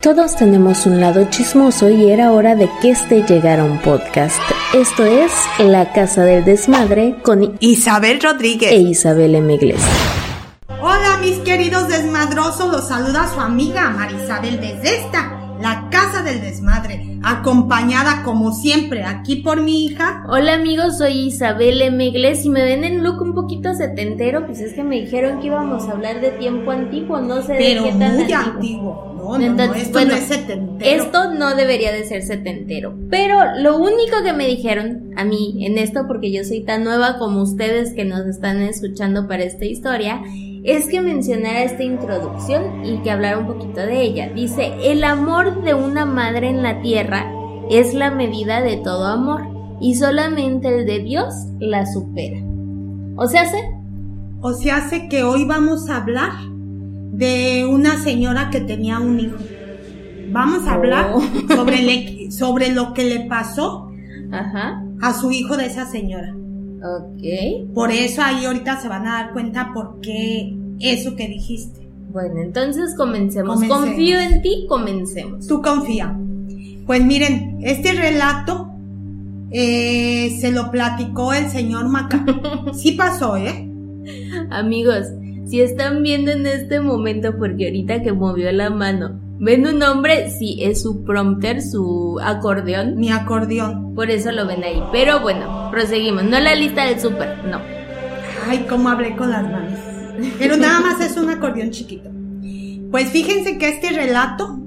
Todos tenemos un lado chismoso y era hora de que este llegara un podcast. Esto es La Casa del Desmadre con Isabel Rodríguez e Isabel M. Hola mis queridos desmadrosos, los saluda su amiga Marisabel desde esta, La Casa del Desmadre, acompañada como siempre aquí por mi hija. Hola amigos, soy Isabel M. y me ven en look un poquito setentero, pues es que me dijeron que íbamos a hablar de tiempo antiguo, no sé Pero de qué tan muy antiguo. No, no, esto no es setentero. Esto no debería de ser setentero. Pero lo único que me dijeron a mí en esto, porque yo soy tan nueva como ustedes que nos están escuchando para esta historia, es que mencionara esta introducción y que hablara un poquito de ella. Dice, el amor de una madre en la tierra es la medida de todo amor y solamente el de Dios la supera. O sea, hace... O se hace que hoy vamos a hablar de una señora que tenía un hijo. Vamos a hablar oh. sobre, sobre lo que le pasó a su hijo de esa señora. Ok. Por eso ahí ahorita se van a dar cuenta por qué eso que dijiste. Bueno, entonces comencemos. Confío en ti, comencemos. Tú confía. Pues miren, este relato eh, se lo platicó el señor Maca. sí pasó, ¿eh? Amigos, si están viendo en este momento, porque ahorita que movió la mano, ven un hombre, sí, es su prompter, su acordeón. Mi acordeón. Por eso lo ven ahí. Pero bueno, proseguimos. No la lista del súper, no. Ay, cómo hablé con las manos. Pero nada más es un acordeón chiquito. Pues fíjense que este relato,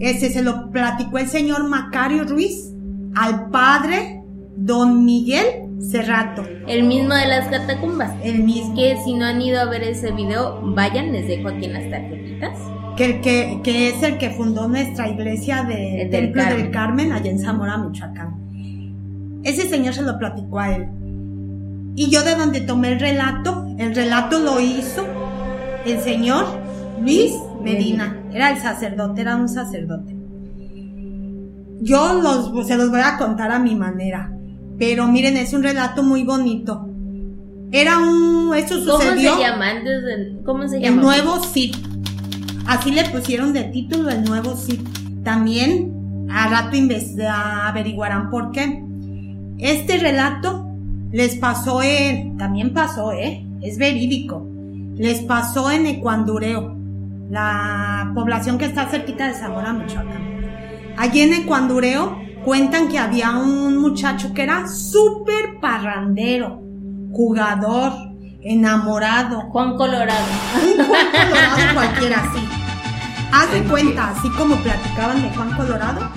ese se lo platicó el señor Macario Ruiz al padre Don Miguel Cerrato. El mismo de las catacumbas. El mismo. Que si no han ido a ver ese video, vayan, les dejo aquí en las tarjetitas. Que, que, que es el que fundó nuestra iglesia de Templo del Carmen, allá en Zamora, Michoacán. Ese señor se lo platicó a él. Y yo de donde tomé el relato, el relato lo hizo el señor Luis Medina. Era el sacerdote, era un sacerdote. Yo los, se los voy a contar a mi manera. Pero miren, es un relato muy bonito. Era un. Esto sucedió. ¿Cómo se llama? ¿Cómo se llama? El nuevo Cid. Así le pusieron de título el nuevo Cid. También a rato averiguarán por qué. Este relato les pasó en. También pasó, ¿eh? Es verídico. Les pasó en Ecuandureo, la población que está cerquita de Zamora, Michoacán. Allí en Ecuandureo cuentan que había un muchacho que era súper parrandero, jugador, enamorado. Juan Colorado. Un Juan Colorado cualquiera así. Haz de cuenta, así como platicaban de Juan Colorado.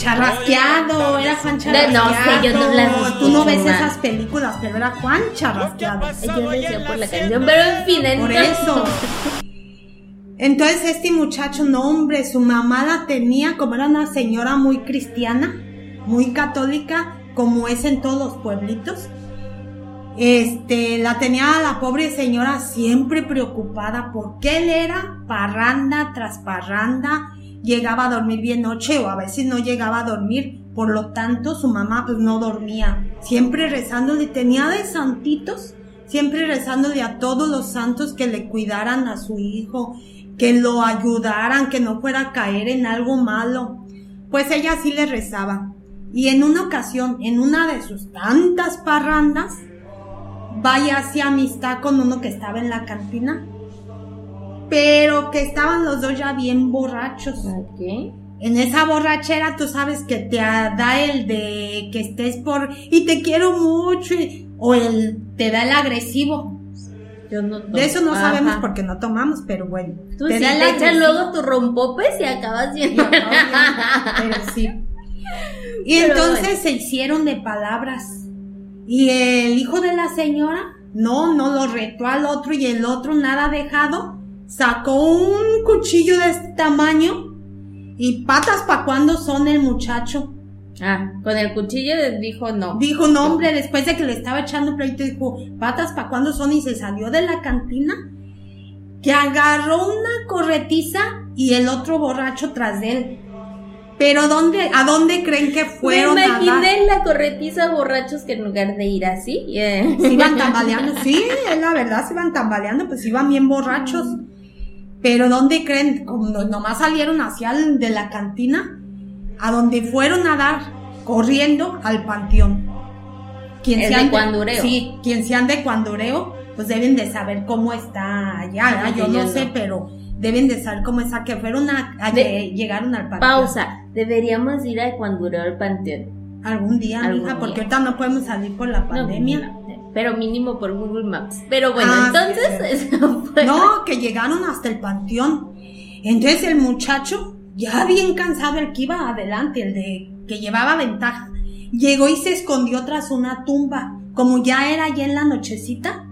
Charrasqueado, era Juan Charrasqueado. No sé, yo no las Tú no ves esas películas, pero era Juan Charrasqueado. Yo decía por la canción, pero en fin, Por eso. Entonces este muchacho, no hombre, su mamá la tenía como era una señora muy cristiana, muy católica, como es en todos los pueblitos. Este, la tenía la pobre señora siempre preocupada porque él era parranda tras parranda, llegaba a dormir bien noche o a veces no llegaba a dormir, por lo tanto su mamá pues no dormía, siempre rezándole, tenía de santitos, siempre rezándole a todos los santos que le cuidaran a su hijo, que lo ayudaran, que no fuera a caer en algo malo. Pues ella sí le rezaba. Y en una ocasión, en una de sus tantas parrandas, vaya hacia amistad con uno que estaba en la cantina, pero que estaban los dos ya bien borrachos. En esa borrachera tú sabes que te da el de que estés por y te quiero mucho o el te da el agresivo de eso no sabemos porque no tomamos, pero bueno. Tú te le echas luego tu rompopes y acabas viendo. pero sí. Y entonces se hicieron de palabras. Y el hijo de la señora, no, no lo retó al otro y el otro nada dejado, sacó un cuchillo de este tamaño y patas para cuando son el muchacho. Ah, con el cuchillo dijo no. Dijo no, hombre, después de que le estaba echando pleito, dijo, patas para cuándo son y se salió de la cantina, que agarró una corretiza y el otro borracho tras de él. Pero ¿dónde, ¿a dónde creen que fueron? Me imaginé la corretiza borrachos que en lugar de ir así. Se iban tambaleando, sí, es la verdad, se iban tambaleando, pues iban bien borrachos. Pero ¿dónde creen? Como no- nomás salieron hacia el de la cantina, a donde fueron a dar, corriendo al panteón. Quien Es sean de Cuandureo. Sí, quien sean de Cuandureo, pues deben de saber cómo está allá. Yo no no. sé, pero deben de saber cómo está, que fueron a, a De- lle- llegaron al panteón. Pausa. Deberíamos ir a Cuandureo al panteón. Algún día, Algún mija, porque día. ahorita no podemos salir por la No, pandemia. no, pero mínimo por Google Maps. Pero bueno, Ah, sí, entonces fue- No, que llegaron hasta el panteón. Entonces el muchacho, ya bien cansado, el que iba adelante, el de que llevaba ventaja, llegó y se escondió tras una tumba. Como ya era ya en la nochecita,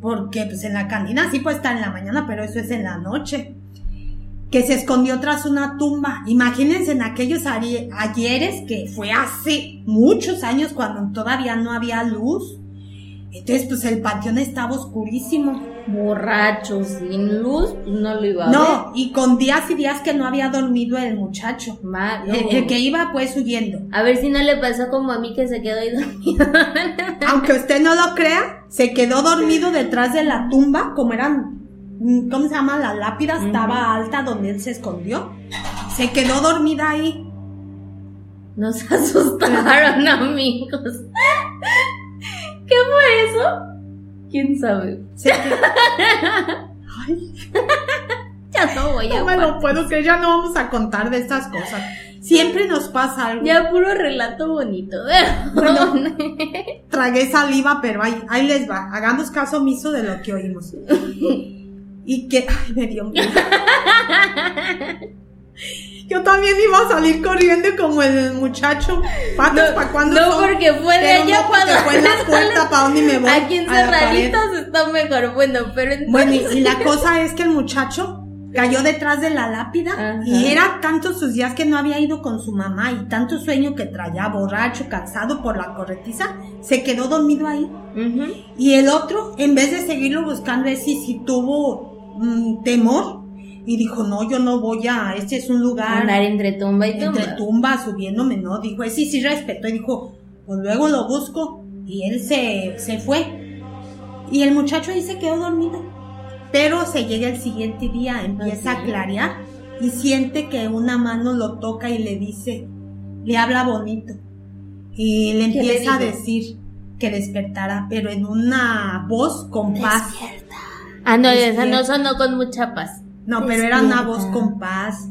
porque pues en la cantina sí puede estar en la mañana, pero eso es en la noche. Que se escondió tras una tumba. Imagínense en aquellos ayeres que fue hace muchos años cuando todavía no había luz. Entonces pues el panteón estaba oscurísimo. Borracho, sin luz, pues no lo iba a No, y con días y días que no había dormido el muchacho. ver. Ma- no. El, el que iba pues huyendo. A ver si no le pasó como a mí que se quedó ahí dormido. Aunque usted no lo crea, se quedó dormido detrás de la tumba, como eran, mm, ¿cómo se llama? La lápida estaba alta donde él se escondió. Se quedó dormida ahí. Nos asustaron, amigos. ¿Quién sabe? Quedó- Ay, Ya no voy a no me lo puedo creer, ya no vamos a contar de estas cosas. Siempre nos pasa algo. Ya puro relato bonito. Bueno. Tragué saliva, pero ahí, ahí les va. Hagamos caso omiso de lo que oímos. Y que, ay, me dio miedo. Yo también iba a salir corriendo como el muchacho. Patas, ¿para cuándo no, son? porque fue de allá no, para fue en la puerta, ¿para dónde me voy? Aquí encerraditos está mejor. Bueno, pero entonces... Bueno, y, y la cosa es que el muchacho cayó detrás de la lápida Ajá. y era tantos sus días que no había ido con su mamá y tanto sueño que traía, borracho, cansado por la corretiza, se quedó dormido ahí. Y el otro, en vez de seguirlo buscando, ese sí tuvo mm, temor y dijo, no, yo no voy a, este es un lugar Andar entre tumba y tumba. entre tumbas, subiéndome, no, dijo, ese sí respetó y dijo, pues luego lo busco y él se, se fue. Y el muchacho ahí se quedó dormido. Pero se llega el siguiente día, empieza a clarear y siente que una mano lo toca y le dice, le habla bonito. Y le ¿Qué le empieza a decir que despertara, pero en una voz con paz. Despierta. Ah, no, esa no sonó con mucha paz. No, pero era una voz con paz.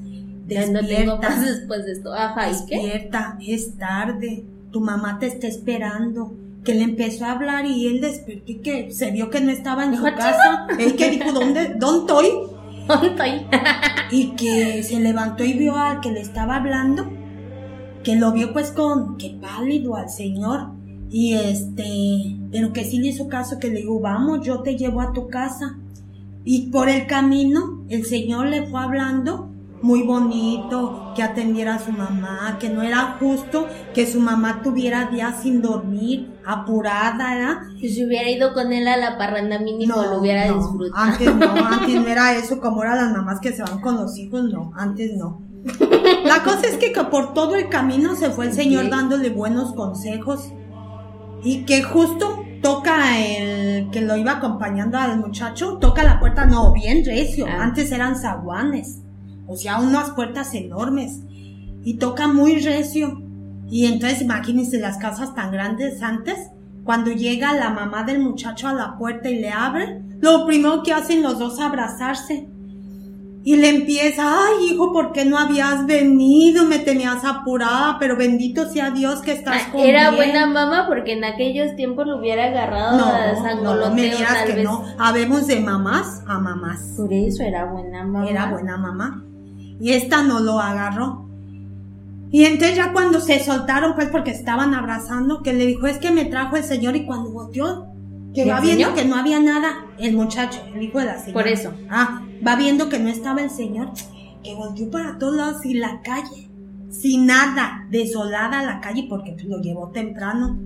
Ya no tengo paz Despierta. después de esto. Ajá, ¿y qué? Despierta, es tarde, tu mamá te está esperando. Que le empezó a hablar y él despertó y que se vio que no estaba en su casa. Él que dijo, ¿dónde, dónde estoy? Estoy. Y que se levantó y vio al que le estaba hablando. Que lo vio pues con, que pálido al señor. Y este, pero que sí le hizo caso, que le dijo, vamos, yo te llevo a tu casa. Y por el camino, el señor le fue hablando muy bonito, que atendiera a su mamá, que no era justo que su mamá tuviera días sin dormir, apurada, ¿verdad? Si se hubiera ido con él a la parranda mínimo, lo hubiera no, disfrutado. Antes no, antes no era eso, como eran las mamás que se van con los hijos, no, antes no. La cosa es que, que por todo el camino se fue el señor dándole buenos consejos y que justo toca el que lo iba acompañando al muchacho, toca la puerta, no, bien recio, Ah. antes eran zaguanes, o sea, unas puertas enormes y toca muy recio. Y entonces imagínense las casas tan grandes antes, cuando llega la mamá del muchacho a la puerta y le abre, lo primero que hacen los dos es abrazarse. Y le empieza, ay hijo, ¿por qué no habías venido? Me tenías apurada, pero bendito sea Dios que estás Ah, con Era bien". buena mamá porque en aquellos tiempos lo hubiera agarrado a No, sangoloteo, no, me digas tal que vez. no. Habemos de mamás a mamás. Por eso era buena mamá. Era buena mamá. Y esta no lo agarró. Y entonces ya cuando se soltaron, pues porque estaban abrazando, que le dijo, es que me trajo el señor y cuando volteó, que ¿Le va viendo que no había nada, el muchacho, el hijo de la señora. Por eso. Ah, va viendo que no estaba el señor, que volteó para todos lados y la calle, sin nada, desolada la calle porque lo llevó temprano.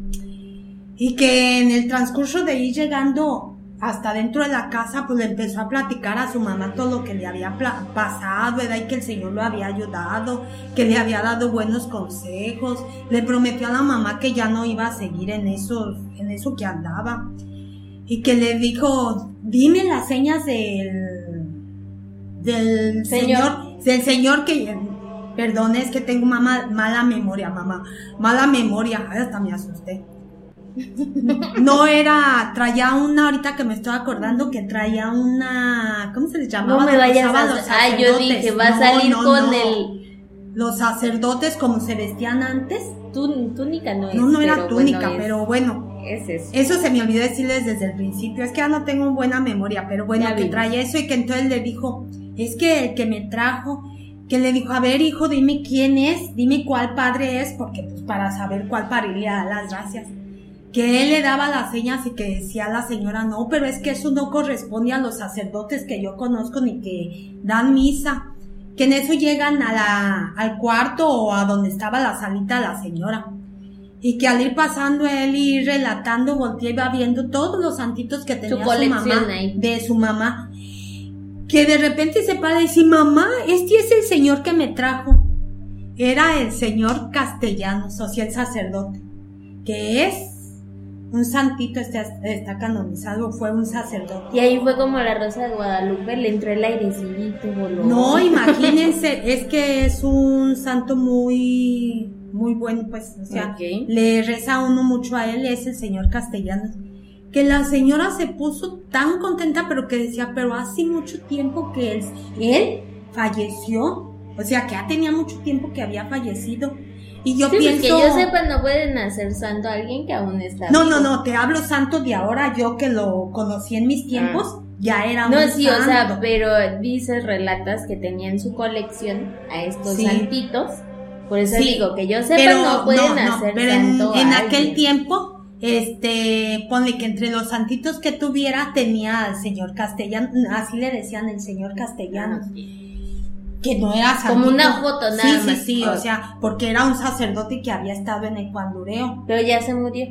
Y que en el transcurso de ir llegando hasta dentro de la casa, pues le empezó a platicar a su mamá todo lo que le había pasado, ¿verdad? Y que el Señor lo había ayudado, que le había dado buenos consejos, le prometió a la mamá que ya no iba a seguir en eso, en eso que andaba. Y que le dijo, dime las señas del, del señor, del señor que, perdón, es que tengo mala, mala memoria, mamá, mala memoria, hasta me asusté. No era, traía una, ahorita que me estoy acordando, que traía una, ¿cómo se les llamaba? No me vayas a... los Ah, yo dije, va a No, salir no, con no. el... Los sacerdotes como se vestían antes. Tú, túnica no es. No, no era pero túnica, bueno, es- pero bueno, Es eso. Eso se me olvidó decirles desde el principio. Es que ya no tengo buena memoria, pero bueno, Ya que vimos. traía eso y que entonces le dijo, es que el que me trajo, que le dijo, a ver hijo, dime quién es, dime cuál padre es, porque pues para saber cuál padre le da las gracias. Que él le daba las señas y que decía a la señora, no, pero es que eso no corresponde a los sacerdotes que yo conozco ni que dan misa. Que en eso llegan a la, al cuarto o a donde estaba la salita de la señora. Y que al ir pasando él y relatando, volteé y va viendo todos los santitos que tenía su, colección mamá, ahí. de su mamá. Que de repente se para y dice, mamá, este es el señor que me trajo. Era el señor Castellanos, o sea, el sacerdote, que es un santito, está, está canonizado, fue un sacerdote. Y ahí fue como la Rosa de Guadalupe, le entró el airecito, voló. No, imagínense, es que es un santo muy, muy bueno, pues, o sea, le reza uno mucho a él, es el señor Castellanos. Que la señora se puso tan contenta, pero que decía, pero hace mucho tiempo que él, él falleció. O sea, que ya tenía mucho tiempo que había fallecido. Y yo Sí, pues pienso. que yo sepa, no pueden hacer santo a alguien que aún está No, vivo. no, no, te hablo santo de ahora, yo que lo conocí en mis tiempos, ya era un Ah. No, sí, o sea, pero dices, relatas que tenía en su colección a estos Sí. santitos. Por eso Sí, digo que yo sepa, pero no pueden no, no, hacer pero en, santo en a aquel tiempo, este, ponle que entre los santitos que tuviera tenía al señor Castellano, así le decían el señor Castellano, que no era santito. Como una foto, nada sí, más. Sí, sí, Ah. o sea, porque era un sacerdote que había estado en el Pandureo. Pero ya se murió.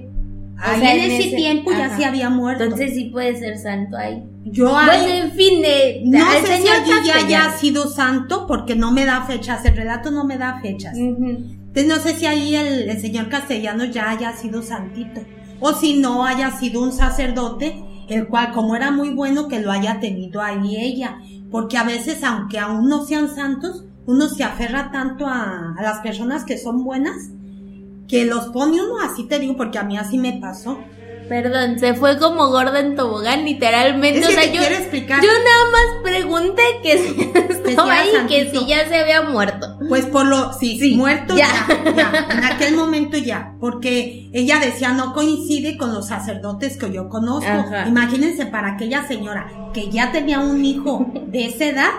Ahí sea, en ese, ese- tiempo ya sí había muerto. Entonces sí puede ser santo ahí. Yo Bueno, en fin, eh, no sé si allí ya haya sido santo, porque no me da fechas, el relato no me da fechas. Entonces no sé si ahí el, el señor castellano ya haya sido santito o si no haya sido un sacerdote, el cual como era muy bueno que lo haya tenido ahí ella, porque a veces aunque aún no sean santos, uno se aferra tanto a, a las personas que son buenas que los pone uno así te digo porque a mí así me pasó. Perdón, se fue como gorda en tobogán, literalmente. Es o que sea, te yo, quiero explicar. yo nada más pregunté que si estaba ahí, que si ya se había muerto. Pues por lo, sí, Sí, muerto ya. ya. ya, en aquel momento ya, porque ella decía no coincide con los sacerdotes que yo conozco. Ajá. Imagínense para aquella señora que ya tenía un hijo de esa edad,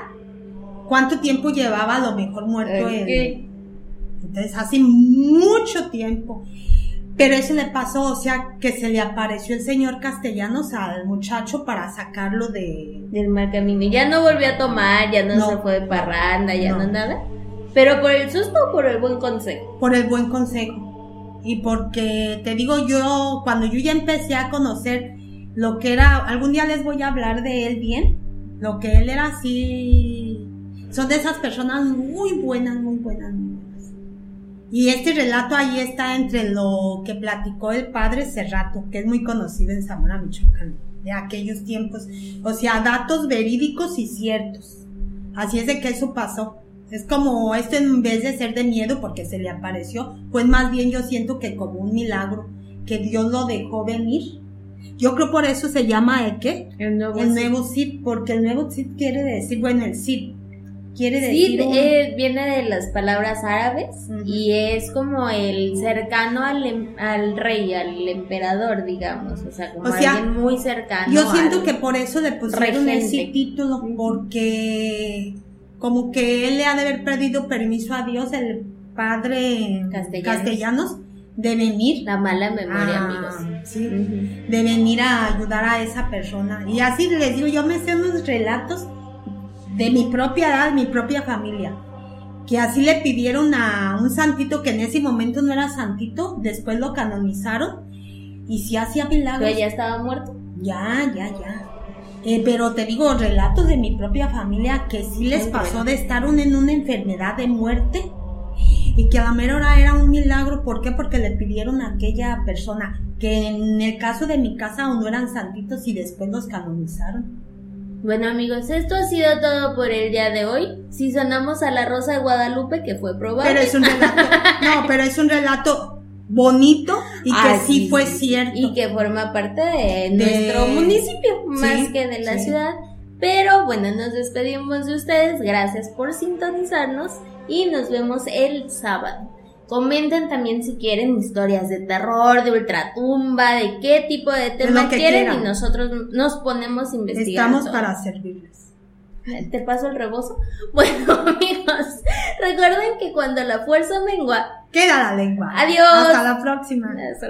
cuánto tiempo llevaba a lo mejor muerto él. Entonces hace mucho tiempo. Pero eso le pasó, o sea, que se le apareció el señor Castellanos al muchacho para sacarlo de, Del mal camino. Ya no volvió a tomar, ya no, No. se fue de parranda, ya no. No. nada. Pero por el susto o por el buen consejo. por el buen consejo. Y porque te digo yo, cuando yo ya empecé a conocer lo que era, algún día les voy a hablar de él bien, lo que él era así, son de esas personas muy buenas, muy buenas, muy buenas. Y este relato ahí está entre lo que platicó el padre Cerrato, que es muy conocido en Zamora, Michoacán, de aquellos tiempos. O sea, datos verídicos y ciertos. Así es de que eso pasó. Es como esto en vez de ser de miedo porque se le apareció, pues más bien yo siento que como un milagro, que Dios lo dejó venir. Yo creo por eso se llama el qué? El nuevo El nuevo Cid, porque el nuevo Cid quiere decir, bueno, el Cid quiere Sí, decir un- eh, viene de las palabras árabes Ujú. y es como el cercano al, em- al rey, al emperador, digamos. O sea, como O sea, alguien muy cercano. Yo siento que por eso le pusieron regente. ese título, porque como que él le ha de haber pedido permiso a Dios, el padre Castellanos. Castellanos, de venir. La mala memoria, a- amigos. sí, Ujú. de venir a ayudar a esa persona. Y así les digo, yo me sé unos relatos de mi propia edad, mi propia familia. Que así le pidieron a un santito que en ese momento no era santito, después lo canonizaron y sí hacía milagros. Pero ya estaba muerto. Ya, ya, ya. Eh, pero te digo, relatos de mi propia familia que sí les Muy pasó bueno. de estar un- en una enfermedad de muerte y que a la mera hora era un milagro. ¿Por qué? Porque le pidieron a aquella persona que en el caso de mi casa aún no eran santitos y después los canonizaron. Bueno amigos, esto ha sido todo por el día de hoy. Si sonamos a la Rosa de Guadalupe, que fue probable. Pero es un relato, no, pero es un relato bonito y que sí, sí, fue cierto. Y que forma parte de nuestro municipio, más sí, que de la sí. ciudad. Pero bueno, nos despedimos de ustedes. Gracias por sintonizarnos y nos vemos el sábado. Comenten también si quieren historias de terror, de ultratumba, de qué tipo de tema quieren quieran. y nosotros nos ponemos a investigar. Estamos para servirles. ¿Te paso el rebozo? Bueno, amigos, recuerden que cuando la fuerza mengua. Queda la lengua. Adiós. Hasta la próxima. Hasta.